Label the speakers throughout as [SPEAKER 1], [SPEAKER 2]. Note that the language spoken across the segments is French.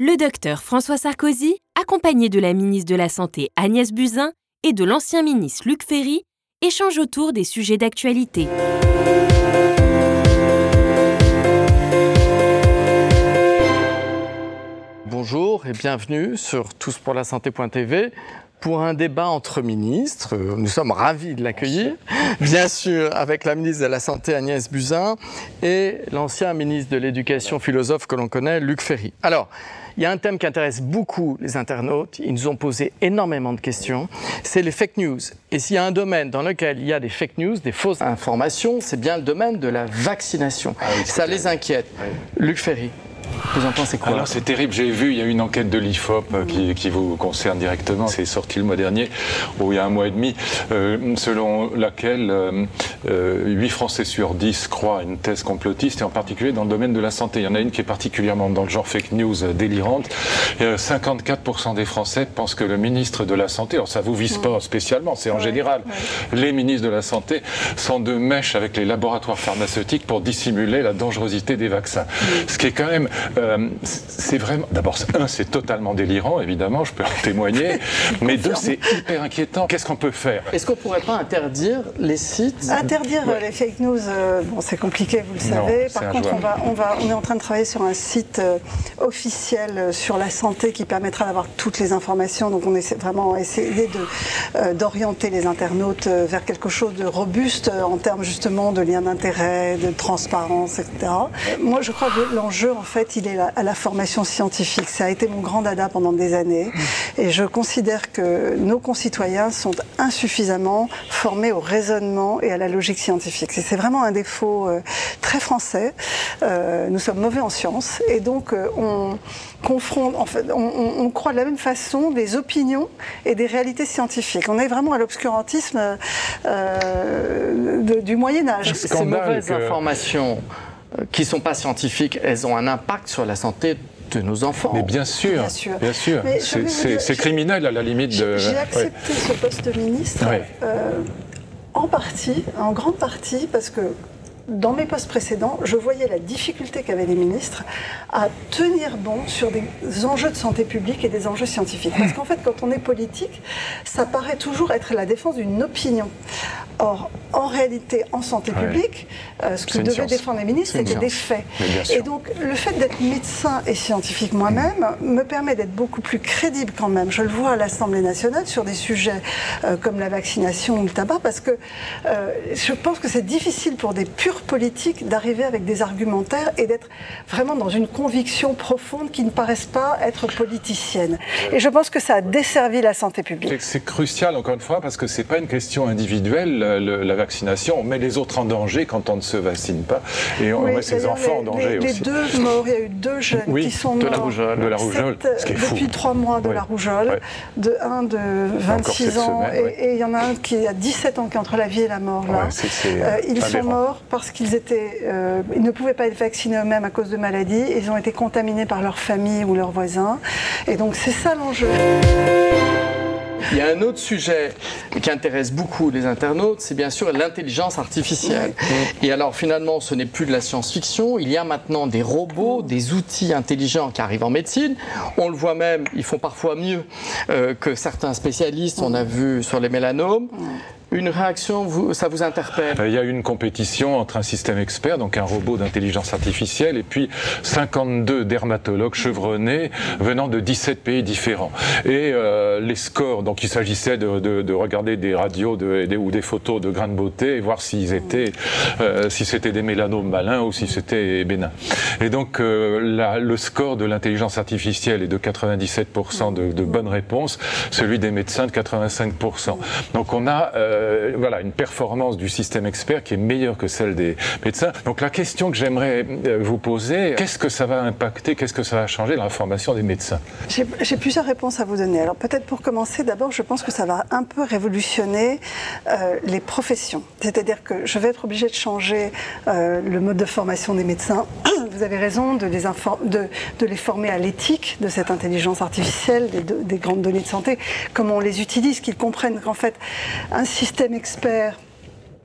[SPEAKER 1] le docteur François Sarkozy, accompagné de la ministre de la Santé Agnès Buzyn et de l'ancien ministre Luc Ferry, échange autour des sujets d'actualité.
[SPEAKER 2] Bonjour et bienvenue sur touspourlasanté.tv pour un débat entre ministres. Nous sommes ravis de l'accueillir, bien sûr, avec la ministre de la Santé Agnès Buzyn et l'ancien ministre de l'Éducation philosophe que l'on connaît, Luc Ferry. Alors, il y a un thème qui intéresse beaucoup les internautes. Ils nous ont posé énormément de questions. C'est les fake news. Et s'il y a un domaine dans lequel il y a des fake news, des fausses informations, c'est bien le domaine de la vaccination. Ah Ça les inquiète. Luc Ferry. Vous en pensez quoi
[SPEAKER 3] Alors c'est terrible, j'ai vu, il y a une enquête de l'IFOP euh, qui, vous concerne directement, c'est sorti le mois dernier, ou il y a un mois et demi, euh, selon laquelle 8 euh, Français sur 10 croient à une thèse complotiste, et en particulier dans le domaine de la santé. Il y en a une qui est particulièrement dans le genre fake news délirante. 54% des Français pensent que le ministre de la Santé, alors ça vous vise pas spécialement, c'est en général, les ministres de la Santé sont de mèche avec les laboratoires pharmaceutiques pour dissimuler la dangerosité des vaccins. Ce qui est quand même euh, c'est vraiment. D'abord, un, c'est totalement délirant, évidemment, je peux en témoigner. mais deux, c'est hyper inquiétant. Qu'est-ce qu'on peut faire?
[SPEAKER 2] Est-ce qu'on ne pourrait pas interdire les sites?
[SPEAKER 4] Interdire les fake news, euh, bon, c'est compliqué, vous le savez. Par contre, on, va, on, va, on est en train de travailler sur un site euh, officiel sur la santé qui permettra d'avoir toutes les informations. Donc, on essaie vraiment essayer d'orienter les internautes vers quelque chose de robuste en termes justement de lien d'intérêt, de transparence, etc. Moi, je crois que l'enjeu, en fait, il est à la formation scientifique. Ça a été mon grand dada pendant des années. Mm. Et je considère que nos concitoyens sont insuffisamment formés au raisonnement et à la logique scientifique. C'est vraiment un défaut euh, très français. Euh, nous sommes mauvais en sciences. Et donc, euh, on confronte, en fait, on, croit de la même façon des opinions et des réalités scientifiques. On est vraiment à l'obscurantisme du Moyen-Âge.
[SPEAKER 2] Ces mauvaises informations euh, qui ne sont pas scientifiques, elles ont un impact sur la santé de nos enfants.
[SPEAKER 3] Mais bien sûr, bien sûr. C'est criminel à la limite
[SPEAKER 4] de. J'ai accepté ce poste de ministre euh, en partie, en grande partie, parce que dans mes postes précédents, je voyais la difficulté qu'avaient les ministres à tenir bon sur des enjeux de santé publique et des enjeux scientifiques. Parce qu'en fait, quand on est politique, ça paraît toujours être la défense d'une opinion. Or, en réalité, en santé publique, euh, ce que devaient défendre les ministres, c'était des faits. Et donc, le fait d'être médecin et scientifique moi-même me permet d'être beaucoup plus crédible quand même. Je le vois à l'Assemblée nationale sur des sujets euh, comme la vaccination ou le tabac, parce que euh, je pense que c'est difficile pour des purs politiques d'arriver avec des argumentaires et d'être vraiment dans une conviction profonde qui ne paraissent pas être politicienne. Et je pense que ça a desservi la santé publique.
[SPEAKER 3] C'est crucial, encore une fois, parce que ce n'est pas une question individuelle la vaccination, on met les autres en danger quand on ne se vaccine pas, et on met ses enfants en danger
[SPEAKER 4] aussi. Les deux morts, il y a eu deux jeunes qui sont
[SPEAKER 2] de La rougeole.
[SPEAKER 3] De la rougeole, ce qui est
[SPEAKER 4] fou. Depuis trois mois de la rougeole, de un de 26 ans, et, il y en a un qui a 17 ans qui est entre la vie et la mort. Là. Euh, ils sont morts parce qu'ils étaient, euh, ils ne pouvaient pas être vaccinés eux-mêmes à cause de maladies, ils ont été contaminés par leur famille ou leurs voisins, et donc c'est ça l'enjeu.
[SPEAKER 2] Il y a un autre sujet qui intéresse beaucoup les internautes, c'est bien sûr l'intelligence artificielle. Et alors finalement, ce n'est plus de la science-fiction, il y a maintenant des robots, des outils intelligents qui arrivent en médecine. On le voit même, ils font parfois mieux euh, que certains spécialistes, on a vu sur les mélanomes. Une réaction, ça vous interpelle?
[SPEAKER 3] Il y a une compétition entre un système expert, donc un robot d'intelligence artificielle, et puis 52 dermatologues chevronnés venant de 17 pays différents. Et euh, les scores, donc il s'agissait de, de, de, regarder des radios de, ou des photos de grains de beauté et voir s'ils étaient, euh, si c'était des mélanomes malins ou si c'était bénin. Et donc euh, la, le score de l'intelligence artificielle est de 97% de, de bonnes réponses, celui des médecins de 85%. Donc on a euh, voilà, une performance du système expert qui est meilleure que celle des médecins. Donc la question que j'aimerais euh, vous poser, qu'est-ce que ça va impacter, qu'est-ce que ça va changer dans la formation des médecins?
[SPEAKER 4] J'ai plusieurs réponses à vous donner. Alors peut-être pour commencer, d'abord, je pense que ça va un peu révolutionner euh, les professions. C'est-à-dire que je vais être obligée de changer le mode de formation des médecins. Vous avez raison de les, de, de les former à l'éthique de cette intelligence artificielle, des, des grandes données de santé, comment on les utilise, qu'ils comprennent qu'en fait, un système expert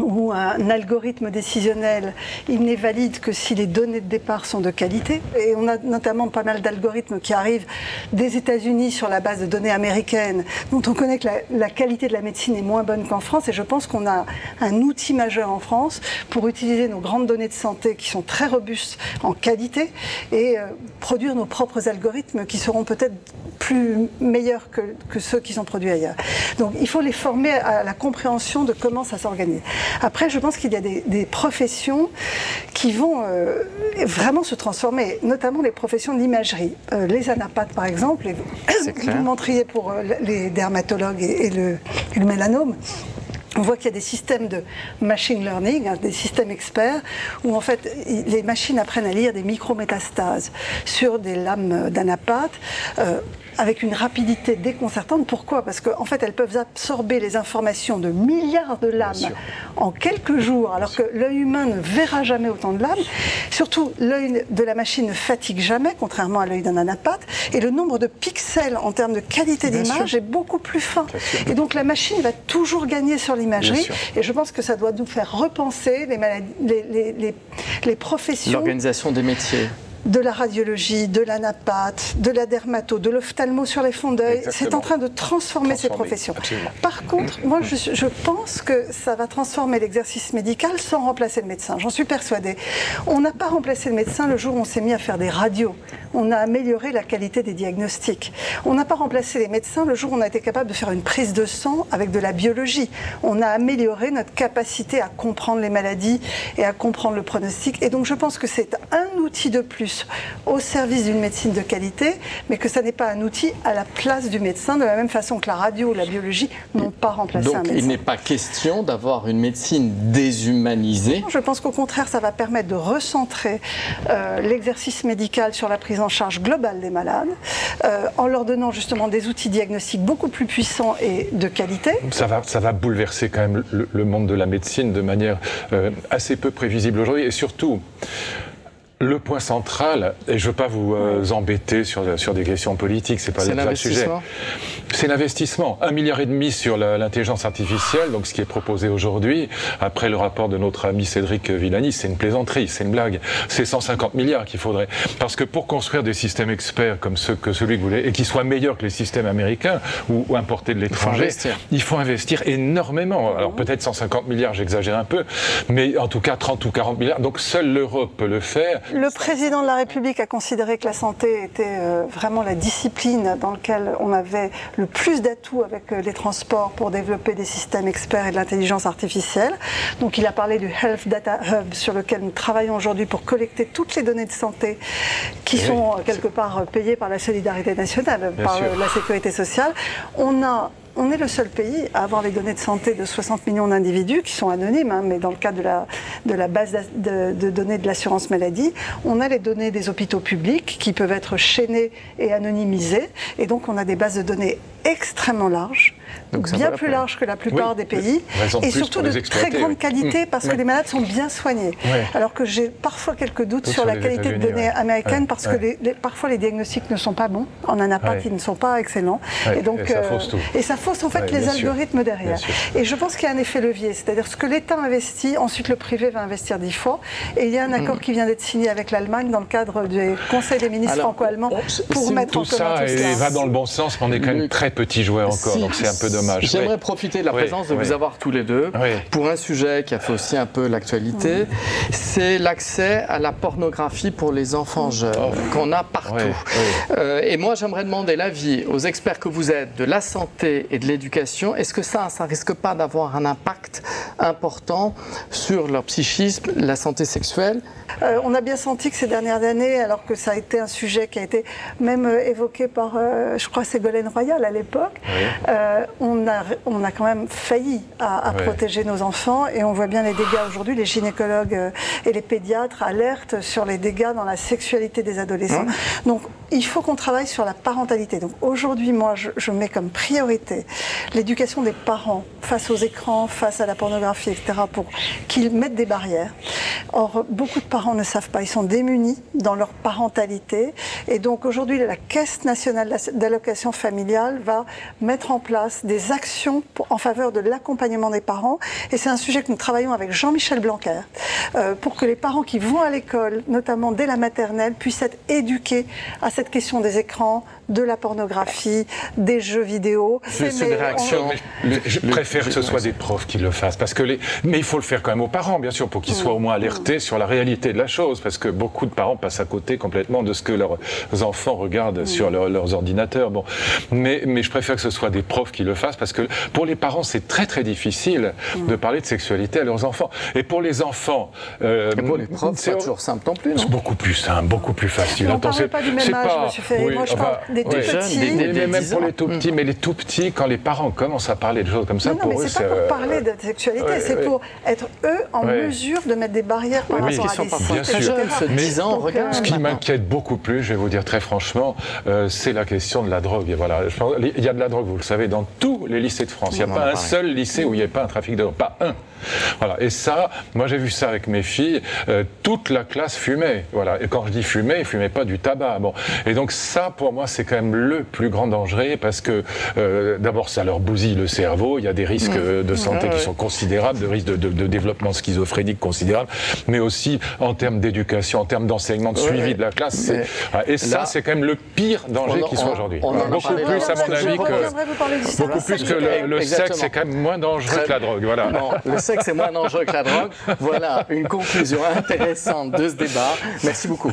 [SPEAKER 4] ou un algorithme décisionnel, il n'est valide que si les données de départ sont de qualité. Et on a notamment pas mal d'algorithmes qui arrivent des États-Unis sur la base de données américaines, dont on connaît que la, qualité de la médecine est moins bonne qu'en France. Et je pense qu'on a un outil majeur en France pour utiliser nos grandes données de santé qui sont très robustes en qualité et euh, produire nos propres algorithmes qui seront peut-être plus meilleurs que, que, ceux qui sont produits ailleurs. Donc il faut les former à la compréhension de comment ça s'organise. Après, je pense qu'il y a des, professions qui vont euh, vraiment se transformer, notamment les professions de l'imagerie. Euh, les anapathes, par exemple, et vous, montriez pour euh, les dermatologues et, le, le mélanome on voit qu'il y a des systèmes de machine learning, hein, des systèmes experts, où en fait les machines apprennent à lire des micrométastases sur des lames d'anapathe avec une rapidité déconcertante. Pourquoi? Parce qu'en fait, elles peuvent absorber les informations de milliards de lames en quelques jours, alors que l'œil humain ne verra jamais autant de lames. Surtout, l'œil de la machine ne fatigue jamais, contrairement à l'œil d'un anapathe. Et le nombre de pixels en termes de qualité d'image est beaucoup plus fin. Et donc, la machine va toujours gagner sur l'imagerie. Et je pense que ça doit nous faire repenser les, maladies, les, les, les professions.
[SPEAKER 2] L'organisation des métiers
[SPEAKER 4] de la radiologie, de l'anapathe, de la dermato, de l'ophtalmo sur les fonds d'œil. C'est en train de transformer, ces professions. Par contre, moi, je, pense que ça va transformer l'exercice médical sans remplacer le médecin. J'en suis persuadée. On n'a pas remplacé le médecin le jour où on s'est mis à faire des radios. On a amélioré la qualité des diagnostics. On n'a pas remplacé les médecins le jour où on a été capable de faire une prise de sang avec de la biologie. On a amélioré notre capacité à comprendre les maladies et à comprendre le pronostic. Et donc, je pense que c'est un outil de plus au service d'une médecine de qualité, mais que ça n'est pas un outil à la place du médecin, de la même façon que la radio ou la biologie n'ont pas remplacé
[SPEAKER 2] un
[SPEAKER 4] médecin.
[SPEAKER 2] Donc il n'est pas question d'avoir une médecine déshumanisée
[SPEAKER 4] Je pense qu'au contraire, ça va permettre de recentrer euh, l'exercice médical sur la prise en charge globale des malades, euh, en leur donnant justement des outils diagnostiques beaucoup plus puissants et de qualité.
[SPEAKER 3] Ça va, ça va bouleverser quand même le, monde de la médecine de manière euh, assez peu prévisible aujourd'hui, et surtout, le point central, et je ne veux pas vous euh, embêter sur, sur des questions politiques, c'est pas le sujet. C'est l'investissement. Un milliard et demi sur l'intelligence artificielle, donc ce qui est proposé aujourd'hui, après le rapport de notre ami Cédric Villani, c'est une plaisanterie, c'est une blague. C'est 150 milliards qu'il faudrait. Parce que pour construire des systèmes experts comme ceux que celui que vous voulez, et qui soient meilleurs que les systèmes américains ou, importés de l'étranger, il faut investir énormément. Alors peut-être 150 milliards, j'exagère un peu, mais en tout cas 30 ou 40 milliards. Donc seule l'Europe peut le faire.
[SPEAKER 4] Le président de la République a considéré que la santé était euh, vraiment la discipline dans laquelle on avait le plus d'atouts avec euh, les transports pour développer des systèmes experts et de l'intelligence artificielle. Donc il a parlé du Health Data Hub sur lequel nous travaillons aujourd'hui pour collecter toutes les données de santé qui sont euh, quelque part payées par la solidarité nationale, par la sécurité sociale. On a on est le seul pays à avoir les données de santé de 60 millions d'individus qui sont anonymes, hein, mais dans le cas de la, de la base de, données de l'assurance maladie, on a les données des hôpitaux publics qui peuvent être chaînées et anonymisées. Et donc on a des bases de données extrêmement larges, donc bien plus larges que la plupart des pays, et surtout de très grande qualité parce que les malades sont bien soignés. Alors que j'ai parfois quelques doutes sur, la qualité de données américaines parce que parfois les diagnostics ne sont pas bons. En anapath, ils ne sont pas excellents.
[SPEAKER 3] Et, donc, ça fausse tout.
[SPEAKER 4] Et ça fausse en fait les algorithmes derrière. Et je pense qu'il y a un effet levier, c'est-à-dire ce que l'État investit, ensuite le privé va investir dix fois. Et il y a un accord mm. qui vient d'être signé avec l'Allemagne dans le cadre du Conseil des ministres franco-allemands pour mettre
[SPEAKER 3] en commun tout ça. Et va dans le bon sens, mais on est quand même très petit joueur encore, donc c'est un peu dommage.
[SPEAKER 2] J'aimerais profiter de la présence de vous avoir tous les deux pour un sujet qui a fait aussi un peu l'actualité. C'est l'accès à la pornographie pour les enfants jeunes oh. qu'on a partout. Euh, et moi, j'aimerais demander l'avis aux experts que vous êtes de la santé et de l'éducation. Est-ce que ça, ça risque pas d'avoir un impact important sur leur psychisme, la santé sexuelle
[SPEAKER 4] euh, On a bien senti que ces dernières années, alors que ça a été un sujet qui a été même euh, évoqué par, je crois, Ségolène Royal à l'époque, on, a, on a quand même failli à, protéger nos enfants et on voit bien les dégâts aujourd'hui. Les gynécologues et les pédiatres alertent sur les dégâts dans la sexualité des adolescents. Donc il faut qu'on travaille sur la parentalité. Donc aujourd'hui, moi, je, mets comme priorité l'éducation des parents face aux écrans, face à la pornographie, pour qu'ils mettent des barrières. Or, beaucoup de parents ne savent pas, ils sont démunis dans leur parentalité. Et donc aujourd'hui, la Caisse nationale d'allocation familiale va mettre en place des actions en faveur de l'accompagnement des parents. Et c'est un sujet que nous travaillons avec Jean-Michel Blanquer euh, pour que les parents qui vont à l'école, notamment dès la maternelle, puissent être éduqués à cette question des écrans, de la pornographie, des jeux vidéo.
[SPEAKER 3] C'est une réaction. je préfère que ce soit des profs qui le fassent, parce que les... mais il faut le faire quand même aux parents, bien sûr, pour qu'ils soient au moins alertés sur la réalité de la chose, parce que beaucoup de parents passent à côté complètement de ce que leurs enfants regardent sur leurs ordinateurs. Bon, mais, mais je préfère que ce soit des profs qui le fassent, parce que pour les parents, c'est très très difficile de parler de sexualité à leurs enfants. Et pour les enfants,
[SPEAKER 2] euh, et pour les profs, c'est toujours simple non plus. C'est
[SPEAKER 3] beaucoup plus simple, beaucoup plus facile.
[SPEAKER 4] on ne parle pas du même âge, M. Ferry. Moi, je parle des tout petits.
[SPEAKER 3] mais même pour les tout petits, mais les tout petits, quand les parents commencent à parler de choses comme ça,
[SPEAKER 4] non,
[SPEAKER 3] pour
[SPEAKER 4] mais
[SPEAKER 3] eux,
[SPEAKER 4] c'est pas pour parler de sexualité, c'est pour être eux en mesure de mettre des barrières par rapport à des
[SPEAKER 3] bien sûr.
[SPEAKER 2] Mais ans, regarde.
[SPEAKER 3] Ce qui m'inquiète beaucoup plus, je vais vous dire très franchement, euh, c'est la question de la drogue. Et voilà, il y a de la drogue, vous le savez, dans tous les lycées de France. Il n'y a pas un seul lycée où il n'y ait pas un trafic de drogue, pas un. Voilà. Et ça, moi j'ai vu ça avec mes filles, euh, toute la classe fumait. Voilà. Et quand je dis fumait, ils fumaient pas du tabac. Bon. Et donc ça, pour moi, c'est quand même le plus grand danger parce que euh, d'abord, ça leur bousille le cerveau. Il y a des risques mmh. de santé qui sont considérables, de risques de, de, développement schizophrénique considérables, mais aussi en termes d'éducation, en termes d'enseignement, de suivi de la classe. Et ça, c'est quand même le pire danger qui soit aujourd'hui. Beaucoup plus, à mon avis, que beaucoup plus que le, sexe, c'est quand même moins dangereux que la drogue. Voilà
[SPEAKER 2] que c'est moins dangereux que la drogue. Voilà une conclusion intéressante de ce débat. Merci beaucoup.